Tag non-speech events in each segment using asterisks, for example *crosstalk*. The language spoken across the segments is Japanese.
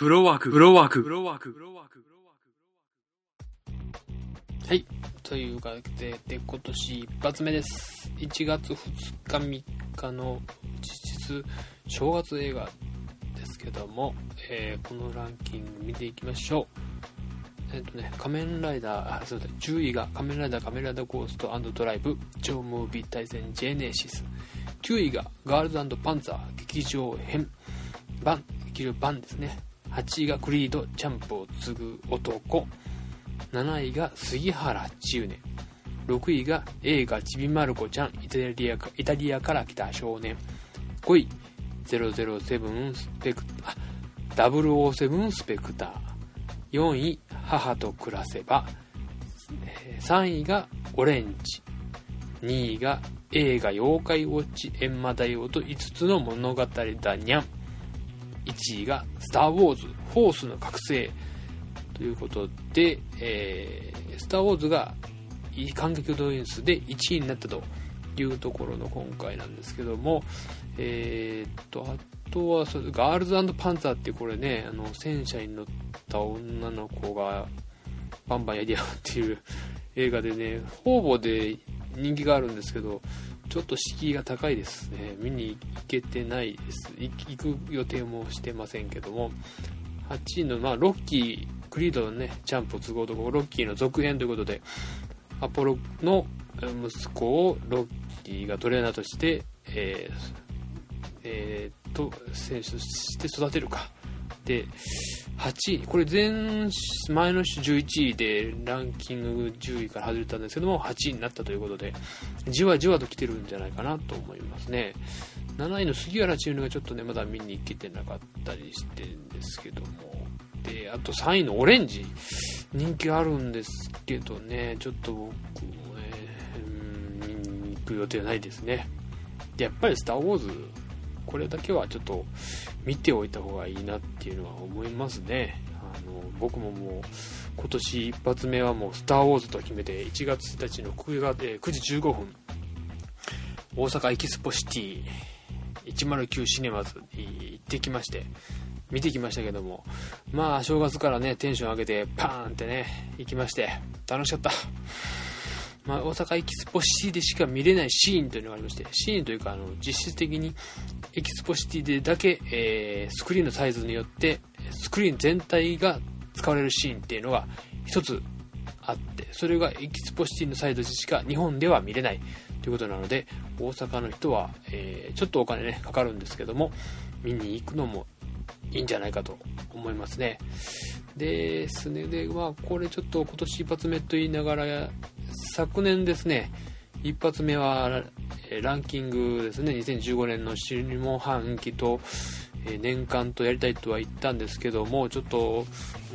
フロワーク、フロワーク、フロワーク、フロワーク。ブロワークはい。というわけで、今年一発目です。1月2日3日の実質正月映画ですけども、えーこのランキング見ていきましょう。えっ、とね、仮面ライダー、あ、そうだ、10位が仮面ライダー、仮面ライダーゴーストドライブ、超ムービー対戦ジェネシス。9位がガールズパンツァー劇場編、バン、劇場版ですね。8位がクリード、チャンプを継ぐ男。7位が杉原千畝。6位が映画ちびまる子ちゃん。イタリアかイタリアから来た少年。5位007スペクあ007スペクター。4位母と暮らせば。3位がオレンジ。2位が映画妖怪ウォッチ閻魔大王と5つの物語だにゃん。1位がスター・ウォーズフォースの覚醒ということで、えースター・ウォーズが観客動員数で1位になったというところの今回なんですけども、えーっと、あとはガールズパンツァーってこれね、あの戦車に乗った女の子がバンバンやり合うっていう映画でね、方々で人気があるんですけど、ちょっと敷居が高いですね。見に行けてないです。行く予定もしてませんけども、8位の、まあ、ロッキー、クリードのね、ジャンプを継ぐ男、ロッキーの続編ということで、アポロの息子をロッキーがトレーナーとして、えーえーと、選手として育てるか。で、8位、これ前、前の週11位でランキング10位から外れたんですけども、8位になったということで、じわじわと来てるんじゃないかなと思いますね。7位の杉原千畝がちょっとね、まだ見に行けてなかったりしてるんですけども、で、あと3位のオレンジ、人気あるんですけどね、ちょっと僕もね、うん見に行く予定はないですね。やっぱりスター・ウォーズ、これだけはちょっと見ておいた方がいいなっていうのは思いますね。あの僕ももう今年一発目はもう「スター・ウォーズ」と決めて1月1日の 9, 月9時15分大阪エキスポシティ109シネマズ行ってきまして見てきましたけどもまあ正月からねテンション上げてパーンってね行きまして楽しかったまあ、大阪エキスポシティでしか見れないシーンというのがありましてシーンというかあの実質的にエキスポシティでだけ、えースクリーンのサイズによってスクリーン全体が使われるシーンっていうのが一つあってそれがエキスポシティのサイズでしか日本では見れないということなので大阪の人は、えーちょっとお金ねかかるんですけども見に行くのもいいんじゃないかと思いますね。ですね。でまあこれちょっと今年一発目と言いながら昨年ですね一発目はランキングですね。2015年の下半期とえ年間とやりたいとは言ったんですけどもちょっと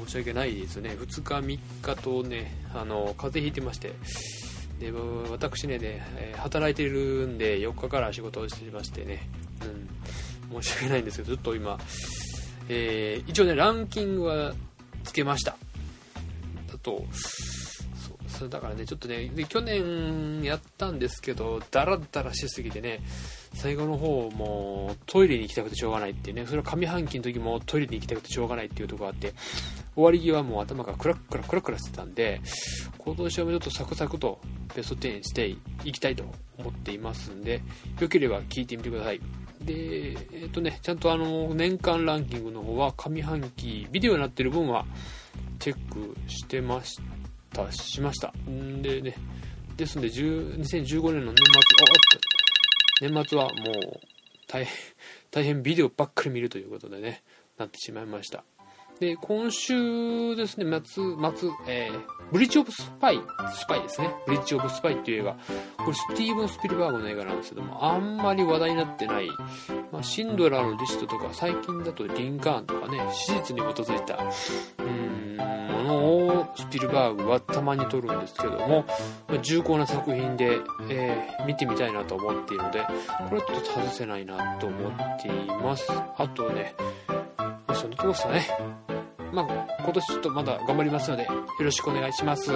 申し訳ないですね。2日3日とねあの風邪ひいてましてで私ねで、えー働いてるんで4日から仕事をしてましてね、うん、申し訳ないんですけどずっと今、えー一応ねランキングはつけました。だとそうだからねちょっとねで去年やったんですけどダラダラしすぎてね最後の方もトイレに行きたくてしょうがないっていうねそれは上半期の時もトイレに行きたくてしょうがないっていうとこがあって終わり際もう頭がクラクラクラクラしてたんで今年はもうちょっとサクサクとベスト10していきたいと思っていますんでよければ聞いてみてください。でえっ、とねちゃんとあの年間ランキングの方は上半期ビデオになってる分はチェックしてましたしました。んでねですんで2015年の年末あ年末はもう大変 *laughs* 大変ビデオばっかり見るということでねなってしまいました。で今週ですね末末、えーブリッジ・オブ・スパイスパイですね。ブリッジ・オブ・スパイっていう映画。これスティーブン・スピルバーグの映画なんですけどもあんまり話題になってない、まあ、シンドラーのリストとか最近だとリンカーンとかね史実に基づいたうーんのをスピルバーグはたまに撮るんですけども、まあ重厚な作品で、えー見てみたいなと思っているのでこれはちょっと外せないなと思っています。あとねまあそのとこですかね。まあ今年ちょっとまだ頑張りますのでよろしくお願いします。